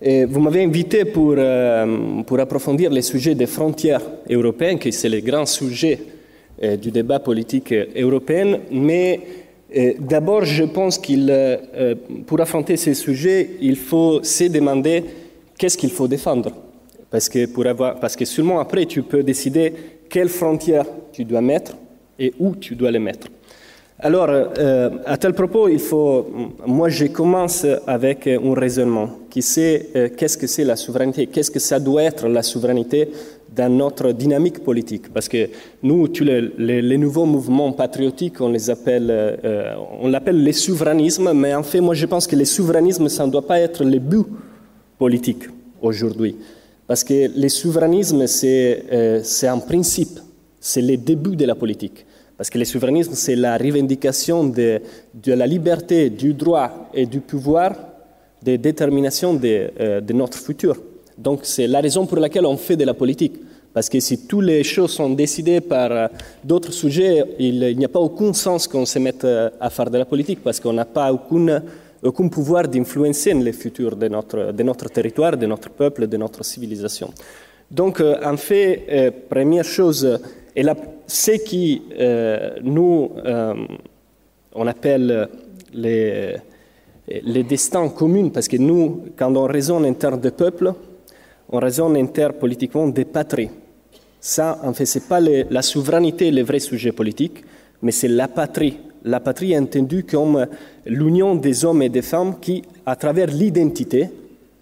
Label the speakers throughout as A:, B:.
A: Vous m'avez invité pour, euh, pour approfondir les sujets des frontières européennes, qui c'est le grand sujet euh, du débat politique européen. Mais euh, d'abord, je pense qu'il, euh, pour affronter ces sujets, il faut se demander qu'est-ce qu'il faut défendre. Parce que, parce que seulement après, tu peux décider quelles frontières tu dois mettre et où tu dois les mettre. Alors, euh, à tel propos, il faut, moi, je commence avec un raisonnement qui sait euh, qu'est-ce que c'est la souveraineté, qu'est-ce que ça doit être la souveraineté dans notre dynamique politique. Parce que nous, tous les, les, les nouveaux mouvements patriotiques, on les appelle, euh, on l'appelle les souverainismes, mais en fait, moi, je pense que les souverainismes, ça ne doit pas être le but politique aujourd'hui. Parce que les souverainismes, c'est euh, un principe, c'est le début de la politique. Parce que le souverainisme, c'est la revendication de, la liberté, du droit et du pouvoir de détermination de, euh, de notre futur. Donc c'est la raison pour laquelle on fait de la politique. Parce que si toutes les choses sont décidées par euh, d'autres sujets, il, n'y a pas aucun sens qu'on se mette euh, à faire de la politique, parce qu'on n'a pas aucun pouvoir d'influencer le futur de notre, de notre territoire, de notre peuple, de notre civilisation. Donc en fait, première chose, et là, ce qui euh, nous, euh, on appelle les, les destins communs, parce que nous, quand on raisonne en termes de peuple, on raisonne en termes politiquement des patries. Ça, en fait, ce n'est pas la souveraineté le vrai sujet politique, mais c'est la patrie. La patrie est entendue comme l'union des hommes et des femmes qui, à travers l'identité,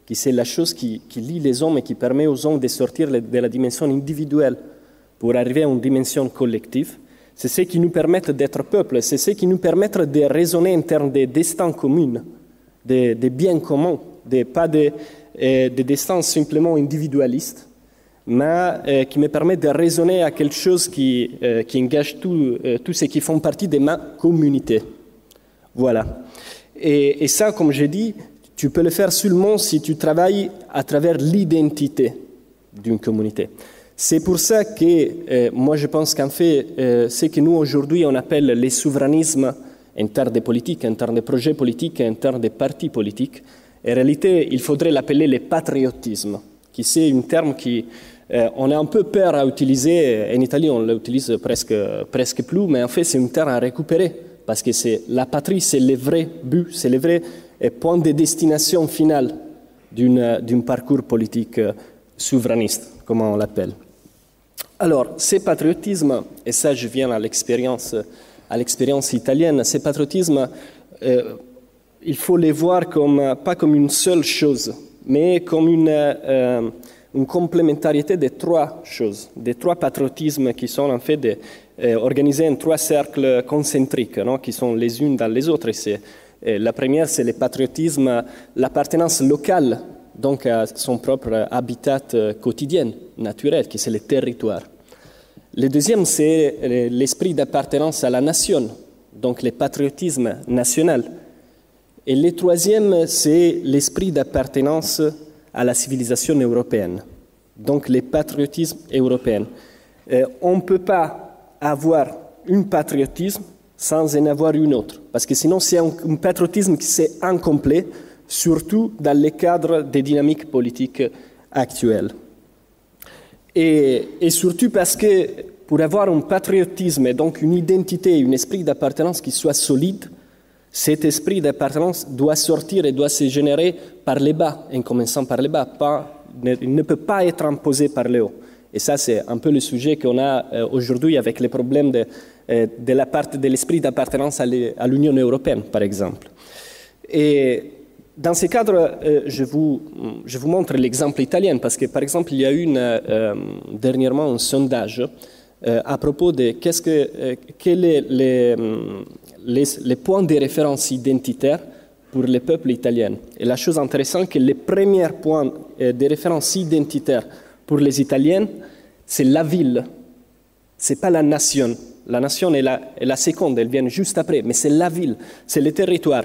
A: qui c'est la chose qui, qui lie les hommes et qui permet aux hommes de sortir de la dimension individuelle pour arriver à une dimension collective. C'est ce qui nous permet d'être peuple, c'est ce qui nous permet de raisonner en termes de destin commun, de, de biens communs, de, pas de, euh, de destin simplement individualiste, mais euh, qui me permet de raisonner à quelque chose qui, euh, engage tous euh, ceux qui font partie de ma communauté. Voilà. Et, et ça, comme j'ai dit, tu peux le faire seulement si tu travailles à travers l'identité d'une communauté. C'est pour ça que euh, moi je pense qu'en fait, euh, ce que nous aujourd'hui on appelle les souverainismes en termes de politique, en termes de projets politiques, en termes de partis politiques, en réalité il faudrait l'appeler le patriotisme, qui c'est un terme qui euh, on a un peu peur à utiliser, en Italie on l'utilise presque, presque plus, mais en fait c'est un terme à récupérer, parce que la patrie, c'est le vrai but, c'est le vrai point de destination finale d'un parcours politique souverainiste, comme on l'appelle. Alors, ce patriotisme, et ça je viens à l'expérience, à l'expérience italienne, ce patriotisme, euh, il faut les voir comme, pas comme une seule chose, mais comme une, euh, complémentarité de trois choses, des trois patriotismes qui sont en fait euh, organisés en trois cercles concentriques, non, qui sont les unes dans les autres. Euh, la première, c'est le patriotisme, l'appartenance locale donc à son propre habitat quotidien, naturel, qui c'est le territoire. Le deuxième, c'est l'esprit d'appartenance à la nation, donc le patriotisme national. Et le troisième, c'est l'esprit d'appartenance à la civilisation européenne, donc le patriotisme européen. Euh, on ne peut pas avoir un patriotisme sans en avoir une autre, parce que sinon c'est un, un patriotisme qui est incomplet, surtout dans le cadre des dynamiques politiques actuelles. Et, et, surtout parce que pour avoir un patriotisme et donc une identité, un esprit d'appartenance qui soit solide, cet esprit d'appartenance doit sortir et doit se générer par les bas, en commençant par les bas. Pas, ne, peut pas être imposé par le haut. Et ça, c'est un peu le sujet qu'on a euh, aujourd'hui avec les problèmes de, euh, de la part de l'esprit d'appartenance à l'Union européenne, par exemple. Et dans ce cadre, euh, je, vous, montre l'exemple italien, parce que, par exemple, il y a eu euh, dernièrement un sondage euh, à propos de quels sont les, les, les, points de référence identitaires pour le peuple italien. Et la chose intéressante, c'est que les premiers points de référence identitaires pour les Italiens, c'est la ville, c'est pas la nation. La nation est la seconde, elle vient juste après, mais c'est la ville, c'est le territoire.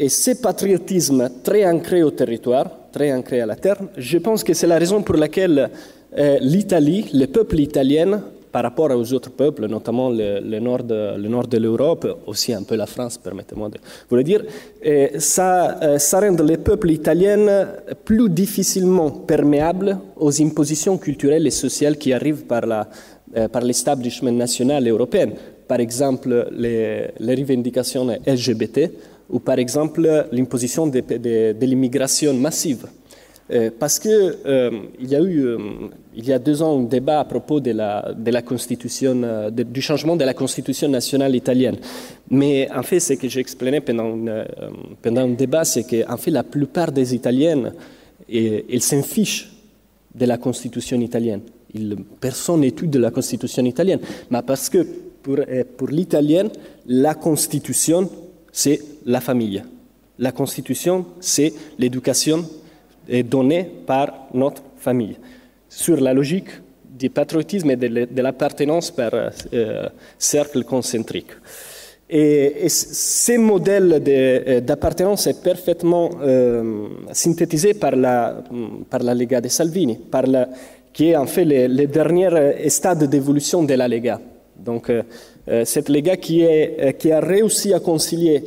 A: Et ce patriotisme très ancré au territoire, très ancré à la terre, je pense que c'est la raison pour laquelle euh, l'Italie, le peuple italien, par rapport aux autres peuples, notamment le, nord, de, le nord de l'Europe, aussi un peu la France, permettez-moi de vous le dire, et ça, ça rend les peuples italiens plus difficilement perméables aux impositions culturelles et sociales qui arrivent par la, par l'establishment national européen. Par exemple, les revendications LGBT ou par exemple l'imposition de, l'immigration massive. Euh, parce qu'il euh, y a eu, euh, il y a deux ans, un débat à propos de la, de la constitution, euh, du changement de la constitution nationale italienne. Mais en fait, ce que j'ai expliqué pendant, euh, pendant un débat, c'est qu'en fait, la plupart des Italiennes, ils s'en fichent de la constitution italienne. Il, personne n'étudie la constitution italienne. Mais parce que pour, pour l'italienne, la constitution, c'est la famille. La constitution, c'est l'éducation donnée par notre famille. Sur la logique du patriotisme et de l'appartenance par euh, cercle concentrique. Et, et ce modèle euh, d'appartenance est parfaitement euh, synthétisé par la, par Lega de Salvini, qui est en fait le dernier stade d'évolution de la Lega. Donc, euh, cette Lega qui, est, qui a réussi à concilier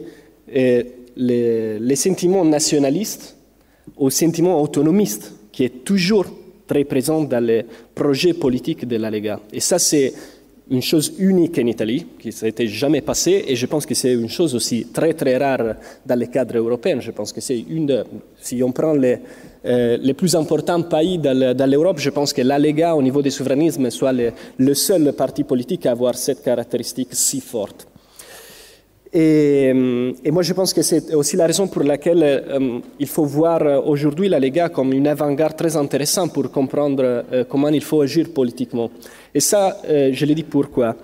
A: les, sentiments nationalistes au sentiment autonomiste qui est toujours très présent dans les projets politiques de la Lega. Et ça, c'est une chose unique en Italie, qui ne s'était jamais passé, et je pense que c'est une chose aussi très très rare dans les cadres européens. Je pense que c'est une si on prend les, euh, les plus importants pays dans l'Europe, je pense que la Lega, au niveau du souverainisme, soit le, seul parti politique à avoir cette caractéristique si forte. Et, et, moi, je pense que c'est aussi la raison pour laquelle euh, il faut voir aujourd'hui la Lega comme une avant-garde très intéressante pour comprendre euh, comment il faut agir politiquement. Et ça, euh, je le dis pourquoi.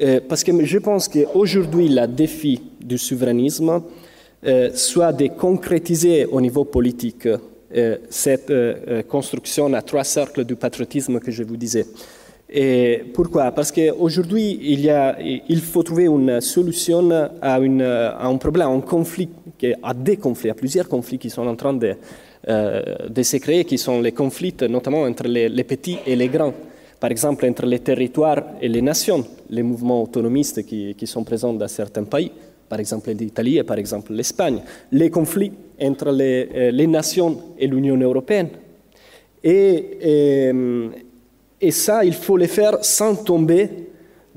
A: Euh, parce que je pense qu'aujourd'hui, le défi du souverainisme euh, soit de concrétiser au niveau politique euh, cette construction à trois cercles du patriotisme que je vous disais. Et pourquoi? Parce qu'aujourd'hui, il, il faut trouver une solution à, un problème, à un conflit, à des conflits, à plusieurs conflits qui sont en train de, euh, se créer, qui sont les conflits notamment entre les, petits et les grands. Par exemple, entre les territoires et les nations, les mouvements autonomistes qui sont présents dans certains pays, par exemple l'Italie et par exemple l'Espagne, les conflits entre les, euh, nations et l'Union européenne. Et, et ça, il faut le faire sans tomber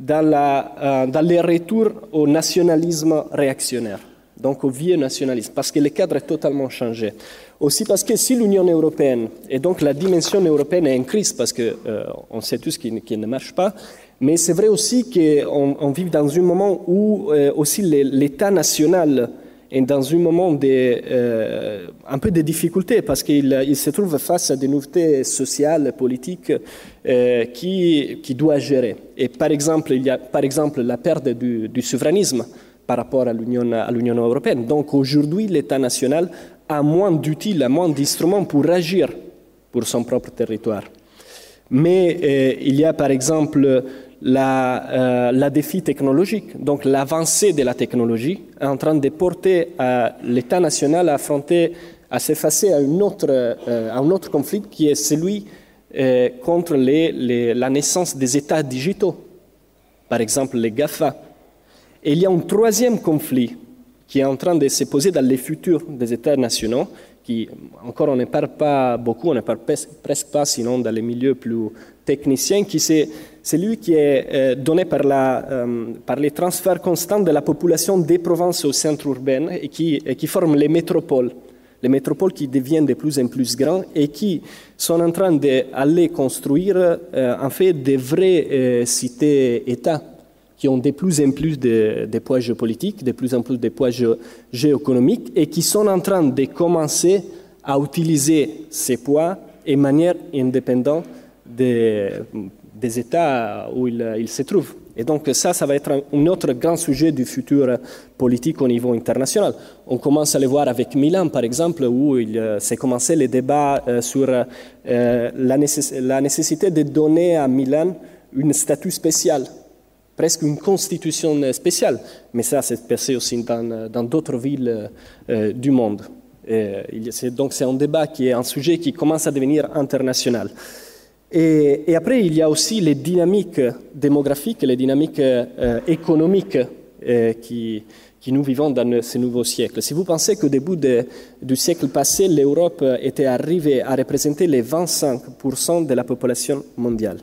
A: euh, dans les retours au nationalisme réactionnaire, donc au vieux nationalisme, parce que le cadre est totalement changé. Aussi parce que si l'Union européenne, et donc la dimension européenne est en crise, parce qu'on euh, sait tous qu'il qu ne marche pas, mais c'est vrai aussi qu'on on vit dans un moment où euh, aussi l'État national est dans un moment de, euh, un peu de difficulté parce qu'il il se trouve face à des nouveautés sociales, politiques euh, qui, qui doit gérer. Et par exemple, il y a par exemple la perte du, du souverainisme par rapport à l'Union européenne. Donc aujourd'hui, l'État national a moins d'outils, a moins d'instruments pour agir pour son propre territoire. Mais il y a par exemple la, euh, défi technologique, donc l'avancée de la technologie, est en train de porter l'État national à affronter, à s'effacer à, euh, à un autre conflit qui est celui euh, contre la naissance des États digitaux, par exemple les GAFA. Et il y a un troisième conflit qui est en train de se poser dans les futurs des États nationaux, qui encore on ne parle pas beaucoup, on ne parle presque pas, sinon dans les milieux plus techniciens, qui c'est celui qui est euh, donné euh, par les transferts constants de la population des provinces au centre urbain et qui, et qui forment les métropoles. Les métropoles qui deviennent de plus en plus grands et qui sont en train d'aller construire euh, en fait des vraies euh, cités-États qui ont de plus en plus de, poids géopolitiques, de plus en plus de poids géoéconomiques et qui sont en train de commencer à utiliser ces poids de manière indépendante des, États où il, il, se trouve. Et donc ça, ça va être un, autre grand sujet du futur politique au niveau international. On commence à le voir avec Milan, par exemple, où il euh, s'est commencé les débats euh, sur euh, la, nécess la nécessité de donner à Milan un statut spécial presque une constitution spéciale, mais ça s'est passé aussi dans d'autres villes euh, du monde. Et donc c'est un débat qui est un sujet qui commence à devenir international. Et, après, il y a aussi les dynamiques démographiques, les dynamiques euh, économiques euh, qui, nous vivons dans ce nouveau siècle. Si vous pensez qu'au début du siècle passé, l'Europe était arrivée à représenter les 25% de la population mondiale,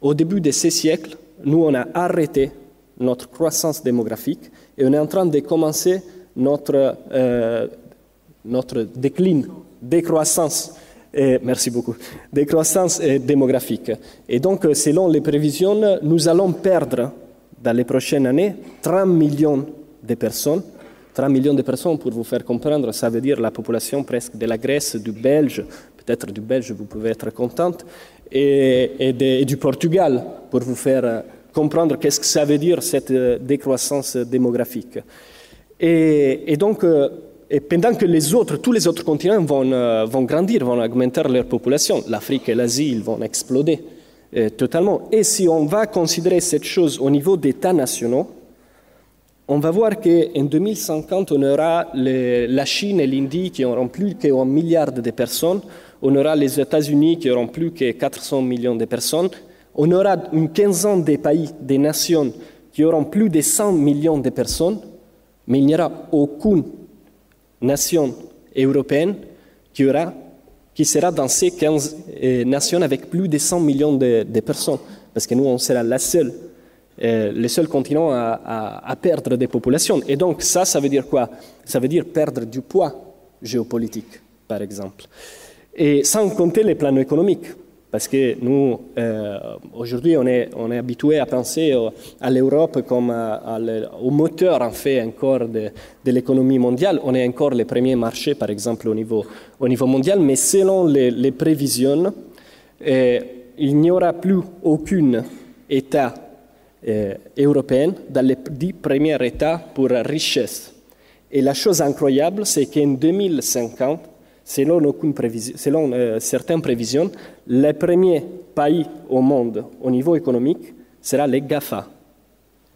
A: au début de ce siècle, nous, on a arrêté notre croissance démographique et on est en train de commencer notre, euh, notre déclin, décroissance merci beaucoup, décroissance démographique. Et donc, selon les prévisions, nous allons perdre dans les prochaines années 30 millions de personnes. 30 millions de personnes, pour vous faire comprendre, ça veut dire la population presque de la Grèce, du Belge, peut-être du Belge, vous pouvez être contente, et, du Portugal, pour vous faire comprendre qu'est-ce que ça veut dire cette décroissance démographique. Et, donc, et pendant que les autres, tous les autres continents vont, euh, vont grandir, vont augmenter leur population, l'Afrique et l'Asie, ils vont exploser euh, totalement. Et si on va considérer cette chose au niveau d'États nationaux, on va voir qu'en 2050, on aura la Chine et l'Indie qui auront plus qu'un milliard de personnes, on aura les États-Unis qui auront plus que 400 millions de personnes, on aura une quinzaine de pays, des nations qui auront plus de 100 millions de personnes, mais il n'y aura aucune nation européenne qui, sera dans ces 15 euh, nations avec plus de 100 millions de, personnes. Parce que nous, on sera la seule, euh, le seul continent à, à, perdre des populations. Et donc, ça, ça veut dire quoi? Ça veut dire perdre du poids géopolitique, par exemple. Et sans compter les plans économiques. Parce que nous, euh, aujourd'hui, on est, on est habitué à penser à l'Europe comme au moteur, en fait, encore de, l'économie mondiale. On est encore le premier marché, par exemple, au niveau, au niveau mondial, mais selon les, prévisions, euh, il n'y aura plus aucun État euh, européen dans les dix premiers États pour richesse. Et la chose incroyable, c'est qu'en 2050, Selon, euh, certaines prévisions, le premier pays au monde au niveau économique sera les GAFA.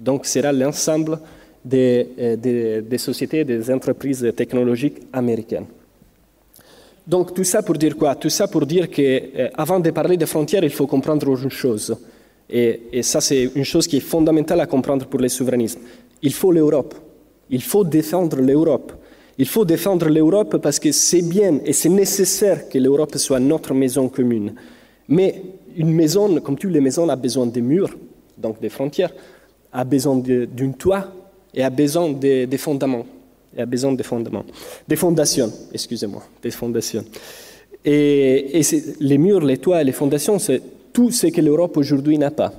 A: Donc, sera l'ensemble des, euh, des, sociétés, des entreprises technologiques américaines. Donc, tout ça pour dire quoi? Tout ça pour dire qu'avant euh, de parler des frontières, il faut comprendre une chose. Et, ça, c'est une chose qui est fondamentale à comprendre pour les souverainistes. Il faut l'Europe. Il faut défendre l'Europe. Il faut défendre l'Europe parce que c'est bien et c'est nécessaire que l'Europe soit notre maison commune. Mais une maison, comme toutes les maisons, a besoin de murs, donc des frontières, a besoin d'un toit et a besoin des fondements. Et a besoin des fondements. Des fondations, excusez-moi, des fondations. Et, et les murs, les toits et les fondations, c'est tout ce que l'Europe aujourd'hui n'a pas,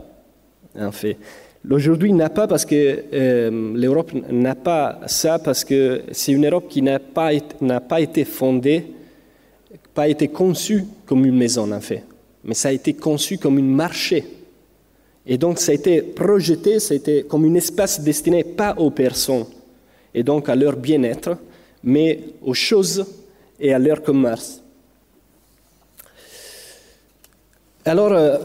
A: en fait. Aujourd'hui n'a pas parce que euh, l'Europe n'a pas ça parce que c'est une Europe qui n'a pas, été fondée, pas été conçue comme une maison en fait, mais ça a été conçu comme un marché. Et donc ça a été projeté, ça a été comme un espace destiné pas aux personnes et donc à leur bien-être, mais aux choses et à leur commerce. Alors, euh,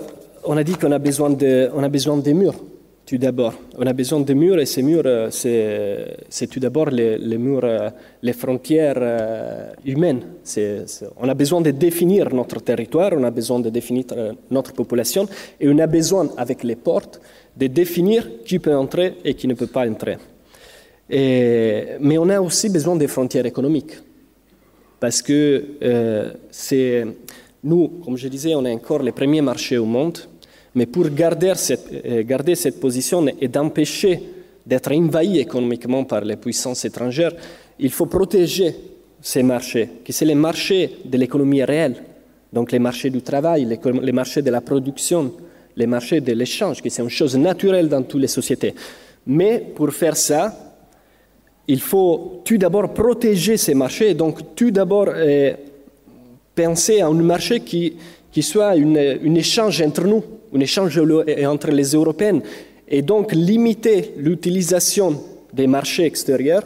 A: on a dit qu'on a besoin de, on a besoin des murs tout d'abord. On a besoin de murs et ces murs, euh, c'est tout d'abord les, murs, euh, les frontières euh, humaines. on a besoin de définir notre territoire, on a besoin de définir notre population et on a besoin, avec les portes, de définir qui peut entrer et qui ne peut pas entrer. mais on a aussi besoin des frontières économiques parce que c'est nous, comme je disais, on est encore les premiers marchés au monde mais pour garder cette, euh, garder cette position et d'empêcher d'être envahi économiquement par les puissances étrangères, il faut protéger ces marchés, qui sont les marchés de l'économie réelle, donc les marchés du travail, les, marchés de la production, les marchés de l'échange, qui sont une chose naturelle dans toutes les sociétés. Mais pour faire ça, il faut tout d'abord protéger ces marchés, donc tout d'abord euh, penser à un marché qui, qui soit un échange entre nous, un échange entre les Européennes, et donc limiter l'utilisation des marchés extérieurs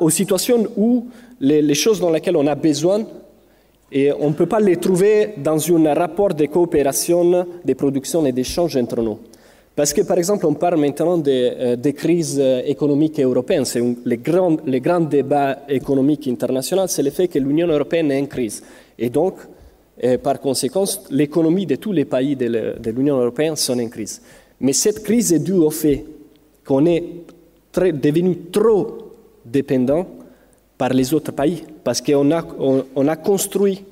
A: aux situations où les, choses dans lesquelles on a besoin et on ne peut pas les trouver dans un rapport de coopération, de production et d'échange entre nous. Parce que, par exemple, on parle maintenant des, euh, crises économiques européennes. C'est le grand, grand débat économique international, c'est le fait que l'Union européenne est en crise. Et donc, Par conséquent, l'économie de tous les pays de l'Union européenne sont en crise. Mais cette crise est due au fait qu'on est devenu trop dépendant par les autres pays, parce qu'on a, on a construit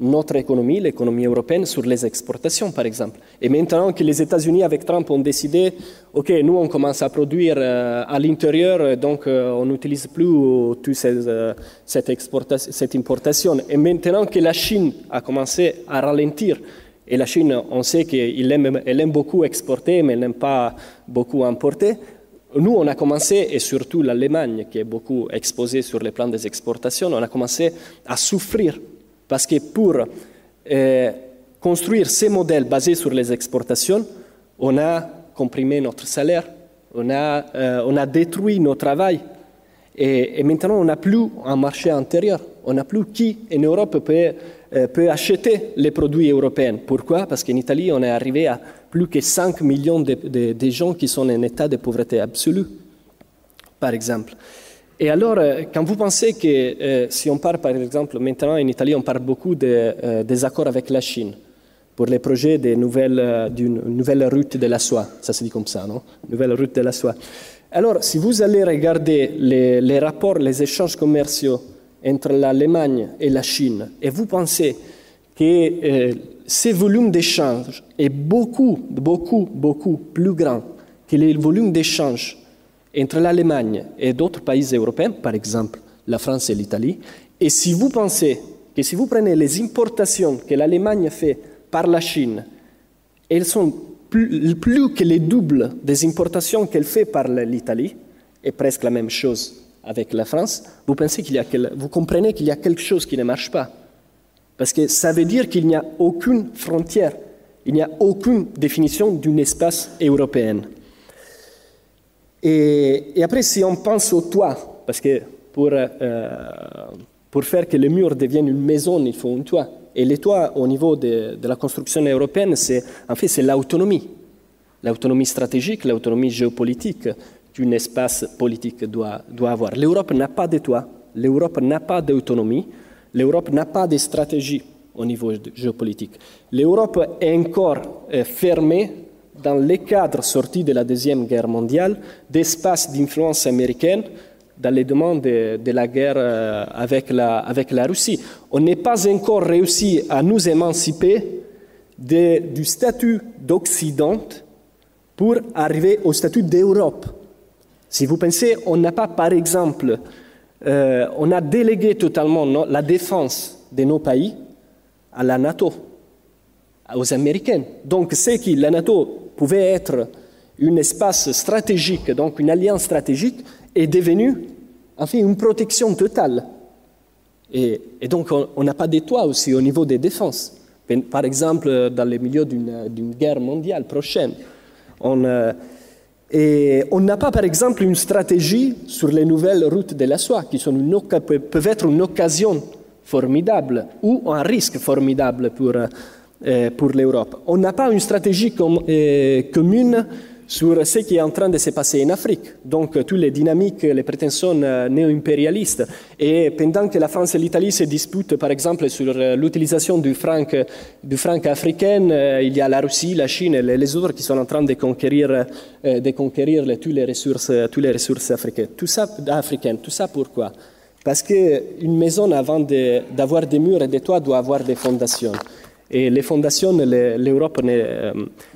A: notre économie, l'économie européenne, sur les exportations, par exemple. Et maintenant que les États-Unis, avec Trump, ont décidé, OK, nous, on commence à produire euh, à l'intérieur, donc euh, on n'utilise plus toute euh, cette, importation. Et maintenant que la Chine a commencé à ralentir, et la Chine, on sait qu'elle aime, elle aime beaucoup exporter, mais elle n'aime pas beaucoup importer, nous, on a commencé, et surtout l'Allemagne, qui est beaucoup exposée sur les plans des exportations, on a commencé à souffrir parce que pour euh, construire ces modèles basés sur les exportations, on a comprimé notre salaire, on a, euh, on a détruit notre travail. Et, maintenant, on n'a plus un marché intérieur. On n'a plus qui en Europe peut, euh, peut acheter les produits européens. Pourquoi? Parce qu'en Italie, on est arrivé à plus que 5 millions de, de gens qui sont en état de pauvreté absolue, par exemple. Et alors, euh, quand vous pensez que euh, si on parle, par exemple, maintenant en Italie, on parle beaucoup de, euh, des accords avec la Chine pour les projets d'une nouvelle, route de la soie, ça se dit comme ça, non? Nouvelle route de la soie. Alors, si vous allez regarder les, rapports, les échanges commerciaux entre l'Allemagne et la Chine, et vous pensez que ces volumes d'échanges est beaucoup, beaucoup, beaucoup plus grand que les volumes d'échanges entre l'Allemagne et d'autres pays européens, par exemple la France et l'Italie, et si vous pensez que si vous prenez les importations que l'Allemagne fait par la Chine, elles sont plus, que les doubles des importations qu'elle fait par l'Italie, et presque la même chose avec la France, vous, pensez qu'il y a vous comprenez qu'il y a quelque chose qui ne marche pas. Parce que ça veut dire qu'il n'y a aucune frontière, il n'y a aucune définition d'un espace européen. Et, après, si on pense au toit, parce que pour, euh, pour faire que le mur devienne une maison, il faut un toit. Et le toit, au niveau de, de la construction européenne, c'est en fait c'est l'autonomie, l'autonomie stratégique, l'autonomie géopolitique qu'un espace politique doit, doit avoir. L'Europe n'a pas de toit, l'Europe n'a pas d'autonomie, l'Europe n'a pas de stratégie au niveau géopolitique. L'Europe est encore euh, fermée dans les cadres sortis de la Deuxième Guerre mondiale, d'espaces d'influence américaine dans les demandes de, la guerre euh, avec la, avec la Russie. On n'est pas encore réussi à nous émanciper du statut d'Occident pour arriver au statut d'Europe. Si vous pensez, on n'a pas, par exemple, euh, on a délégué totalement la défense de nos pays à la NATO, aux Américains. Donc, c'est qui? La NATO pouvait être un espace stratégique, donc une alliance stratégique, est devenue fait une protection totale. Et, donc on n'a pas de toit aussi au niveau des défenses. Par exemple, dans les milieux d'une guerre mondiale prochaine. On, euh, et on n'a pas, par exemple, une stratégie sur les nouvelles routes de la soie, qui sont peuvent être une occasion formidable ou un risque formidable pour, euh, pour l'Europe. On n'a pas une stratégie euh, commune sur ce qui est en train de se passer en Afrique. Donc, toutes les dynamiques, les prétentions euh, néo-impérialistes. Et pendant que la France et l'Italie se disputent, par exemple, sur l'utilisation du franc, africain, il y a la Russie, la Chine et les autres qui sont en train de conquérir, de conquérir toutes, les ressources, toutes les ressources africaines. Tout ça, africaines. Tout ça pourquoi? Parce qu'une maison, avant d'avoir des murs et des toits, doit avoir des fondations. Et les fondations, l'Europe, euh,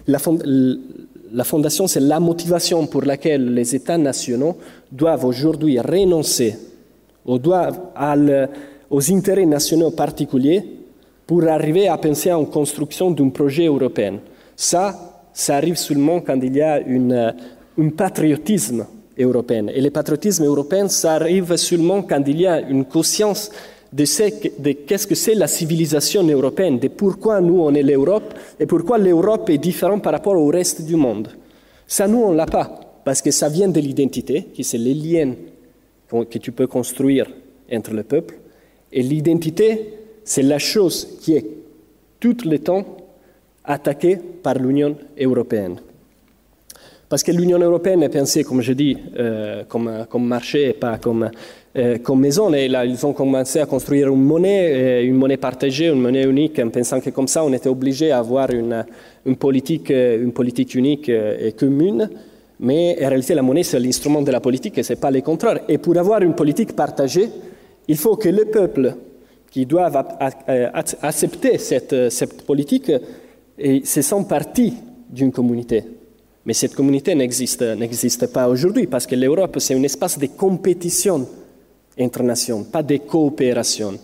A: la, fondation, c'est la motivation pour laquelle les États nationaux doivent aujourd'hui renoncer aux intérêts nationaux particuliers pour arriver à penser en construction d'un projet européen. Ça, ça arrive seulement quand il y a une, un patriotisme européen. Et le patriotisme européen, ça arrive seulement quand il y a une conscience de, qu'est-ce que c'est la civilisation européenne, de pourquoi nous on est l'Europe et pourquoi l'Europe est différente par rapport au reste du monde. Ça, nous, on ne l'a pas, parce que ça vient de l'identité, qui c'est les liens que tu peux construire entre le peuple. Et l'identité, c'est la chose qui est tout le temps attaquée par l'Union européenne. Parce que l'Union européenne est pensée, comme je dis, euh, comme, comme marché et pas comme comme maison. Et là, ils ont commencé à construire une monnaie, euh, une monnaie partagée, une monnaie unique, en pensant que comme ça, on était obligé d'avoir une, une, politique, une politique unique et commune. Mais en réalité, la monnaie, c'est l'instrument de la politique et ce n'est pas le contraire. Et pour avoir une politique partagée, il faut que les peuples qui doivent accepter cette, politique se sentent partie d'une communauté. Mais cette communauté n'existe pas aujourd'hui parce que l'Europe, c'est un espace de compétition entre nations, pas de coopération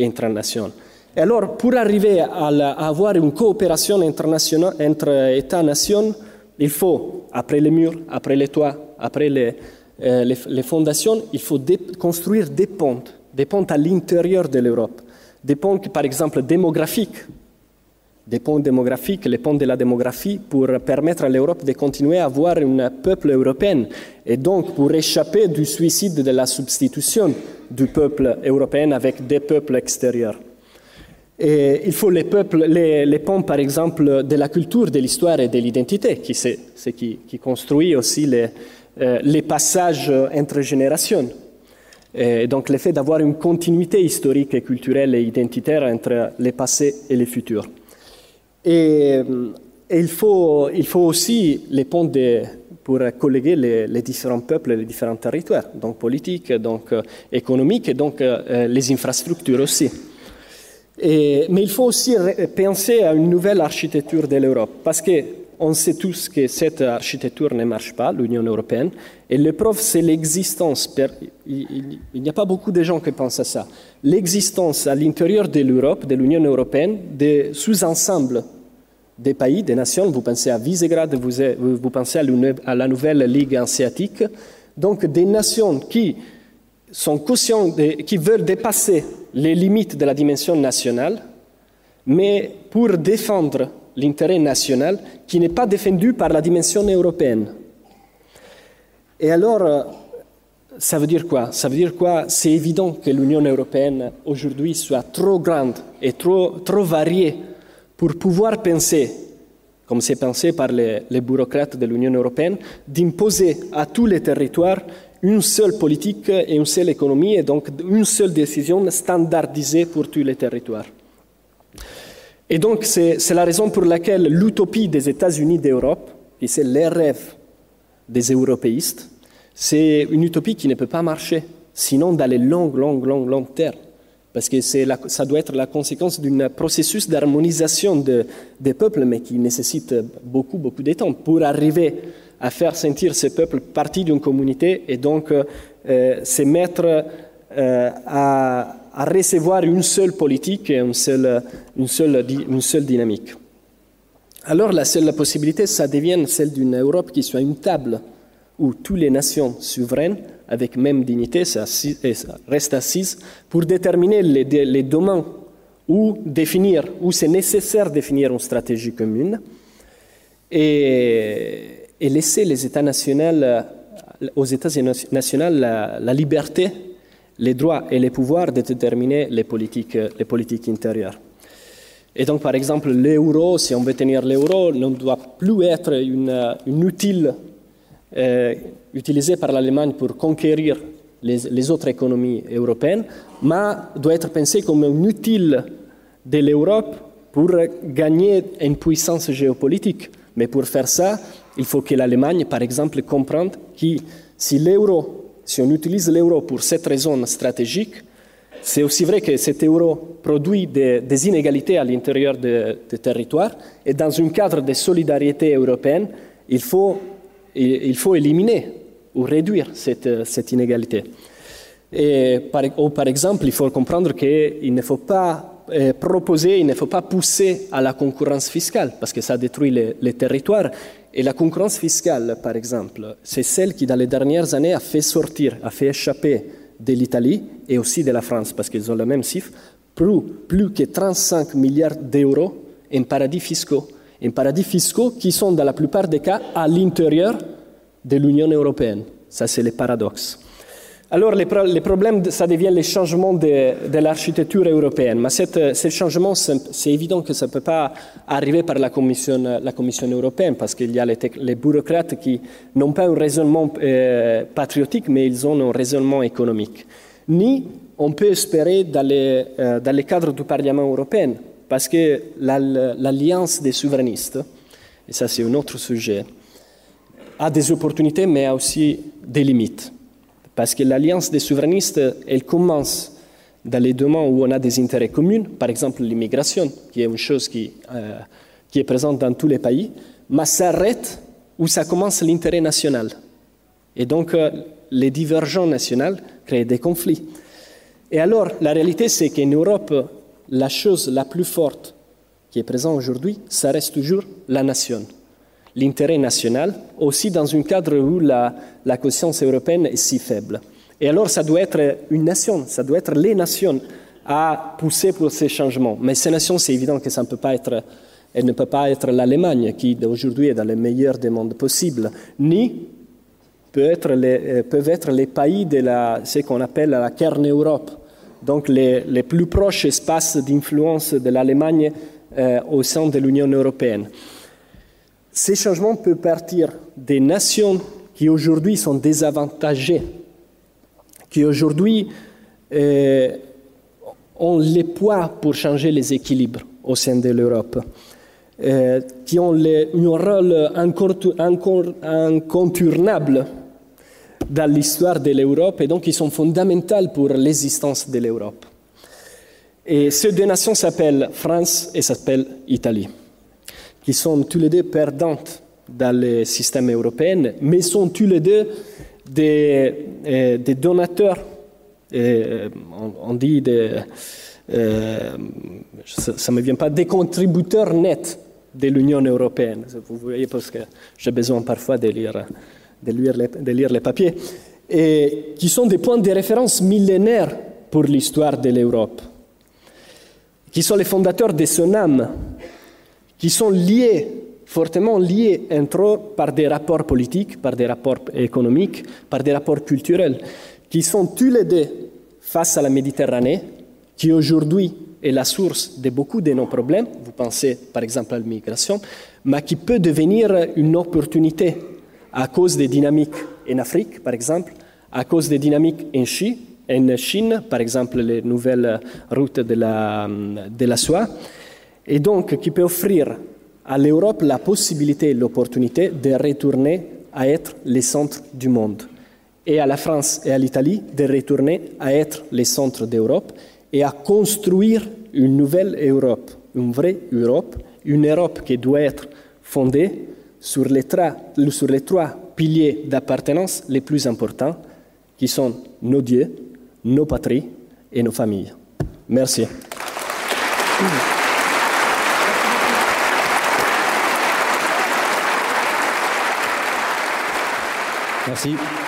A: entre nations. Et alors, pour arriver à, avoir une coopération internationale entre États-nations, il faut, après les murs, après les toits, après les, euh, fondations, il faut construire des ponts, des ponts à l'intérieur de l'Europe, des ponts, par exemple, démographiques, des ponts démographiques, les ponts de la démographie, pour permettre à l'Europe de continuer à avoir un peuple européen et donc pour échapper du suicide de la substitution du peuple européen avec des peuples extérieurs. Et il faut les, ponts, par exemple, de la culture, de l'histoire et de l'identité, qui c'est ce qui, construit aussi les, euh, passages entre générations. Et donc le fait d'avoir une continuité historique et culturelle et identitaire entre les passés et les futurs. Et, il, faut, il, faut, aussi les ponts pour colléguer les, différents peuples et les différents territoires, donc politiques, donc euh, économiques et donc euh, les infrastructures aussi. Mais il faut aussi penser à une nouvelle architecture de l'Europe, parce qu'on sait tous que cette architecture ne marche pas, l'Union européenne, et le preuve, c'est l'existence. Il n'y a pas beaucoup de gens qui pensent à ça. L'existence à l'intérieur de l'Europe, de l'Union européenne, de sous-ensembles des pays, des nations. Vous pensez à Visegrad, vous, pensez à la nouvelle Ligue asiatique. Donc, des nations qui sont conscientes, qui veulent dépasser les limites de la dimension nationale, mais pour défendre l'intérêt national qui n'est pas défendu par la dimension européenne. Et alors, euh, ça veut dire quoi? Ça veut dire quoi? C'est évident que l'Union européenne aujourd'hui soit trop grande et trop, trop variée pour pouvoir penser, comme c'est pensé par les, les bureaucrates de l'Union européenne, d'imposer à tous les territoires une seule politique et une seule économie et donc une seule décision standardisée pour tous les territoires. Et donc c'est la raison pour laquelle l'utopie des États-Unis d'Europe, et c'est les rêves des européistes, c'est une utopie qui ne peut pas marcher, sinon dans les longs, longs, longs, longs termes. Parce que ça doit être la conséquence d'un processus d'harmonisation de, des peuples, mais qui nécessite beaucoup, beaucoup de temps pour arriver à faire sentir ces peuples partie d'une communauté et donc euh, se mettre euh, à, à, recevoir une seule politique et une seule, une seule, une seule dynamique. Alors la seule possibilité, ça devient celle d'une Europe qui soit une table où toutes les nations souveraines, avec même dignité, restent assises pour déterminer les, les domaines où définir, où c'est nécessaire définir une stratégie commune et, laisser les États nationaux, aux États nationaux la, liberté, les droits et les pouvoirs de déterminer les politiques, les politiques intérieures. Et donc, par exemple, l'euro, si on veut tenir l'euro, ne doit plus être une, une utile euh, utilisé par l'Allemagne pour conquérir les, autres économies européennes, mais doit être pensé comme un utile de l'Europe pour gagner une puissance géopolitique. Mais pour faire ça, il faut que l'Allemagne, par exemple, comprenne que si l'euro, si on utilise l'euro pour cette raison stratégique, c'est aussi vrai que cet euro produit des, inégalités à l'intérieur des de territoires et dans un cadre de solidarité européenne, il faut il faut éliminer ou réduire cette, inégalité. Par, ou par exemple, il faut comprendre qu'il ne faut pas euh, proposer, il ne faut pas pousser à la concurrence fiscale, parce que ça détruit les territoires. Et la concurrence fiscale, par exemple, c'est celle qui, dans les dernières années, a fait sortir, a fait échapper de l'Italie et aussi de la France, parce qu'ils ont le même chiffre, plus, plus que 35 milliards d'euros en paradis fiscaux en paradis fiscaux qui sont dans la plupart des cas à l'intérieur de l'Union européenne. Ça, c'est le paradoxe. Alors, les, pro problèmes, ça devient les changements de, l'architecture européenne. Mais cette, ces changements, c'est évident que ça ne peut pas arriver par la Commission, européenne, parce qu'il y a les, les, bureaucrates qui n'ont pas un raisonnement euh, patriotique, mais ils ont un raisonnement économique. Ni on peut espérer dans les, euh, du Parlement européen, parce que l'alliance la, des souverainistes, et ça c'est un autre sujet, a des opportunités, mais a aussi des limites. Parce que l'alliance des souverainistes, elle commence dans les domaines où on a des intérêts communs, par exemple l'immigration, qui est une chose qui, euh, est présente dans tous les pays, mais s'arrête où ça commence l'intérêt national. Et donc, euh, les divergences nationales créent des conflits. Et alors, la réalité, c'est qu'en Europe, la chose la plus forte qui est présente aujourd'hui, ça reste toujours la nation l'intérêt national, aussi dans un cadre où la, conscience européenne est si faible. Et alors, ça doit être une nation, ça doit être les nations à pousser pour ces changements. Mais ces nations, c'est évident que ça ne peut pas être, elle ne peut pas être l'Allemagne, qui aujourd'hui est dans les meilleurs des mondes possibles, ni peut être les, euh, peuvent être les pays de la, ce qu'on appelle la Kern Europe, donc les, les plus proches espaces d'influence de l'Allemagne euh, au sein de l'Union européenne. Ces changements peuvent partir des nations qui aujourd'hui sont désavantagées, qui aujourd'hui euh, ont les poids pour changer les équilibres au sein de l'Europe, euh, qui ont un rôle incontournable dans l'histoire de l'Europe et donc qui sont fondamentales pour l'existence de l'Europe. Et ces deux nations s'appellent France et s'appellent Italie qui sont tous les deux perdantes dans le système européen, mais sont tous les deux des, euh, donateurs, euh, on, on, dit des, euh, ça ne me vient pas, des contributeurs nets de l'Union européenne. Vous voyez, parce que j'ai besoin parfois de lire, de, lire les, de lire les papiers, et qui sont des points de référence millénaires pour l'histoire de l'Europe, qui sont les fondateurs de son âme, qui sont liés, fortement liés entre eux par des rapports politiques, par des rapports économiques, par des rapports culturels, qui sont tous les deux face à la Méditerranée, qui aujourd'hui est la source de beaucoup de nos problèmes, vous pensez par exemple à l'immigration, mais qui peut devenir une opportunité à cause des dynamiques en Afrique, par exemple, à cause des dynamiques en Chine, en Chine par exemple les nouvelles routes de la, de la soie, et donc qui peut offrir à l'Europe la possibilité et l'opportunité de retourner à être les centres du monde, et à la France et à l'Italie de retourner à être les centres d'Europe et à construire une nouvelle Europe, une vraie Europe, une Europe qui doit être fondée sur les, sur les trois piliers d'appartenance les plus importants, qui sont nos dieux, nos patries et nos familles. Merci.
B: Merci.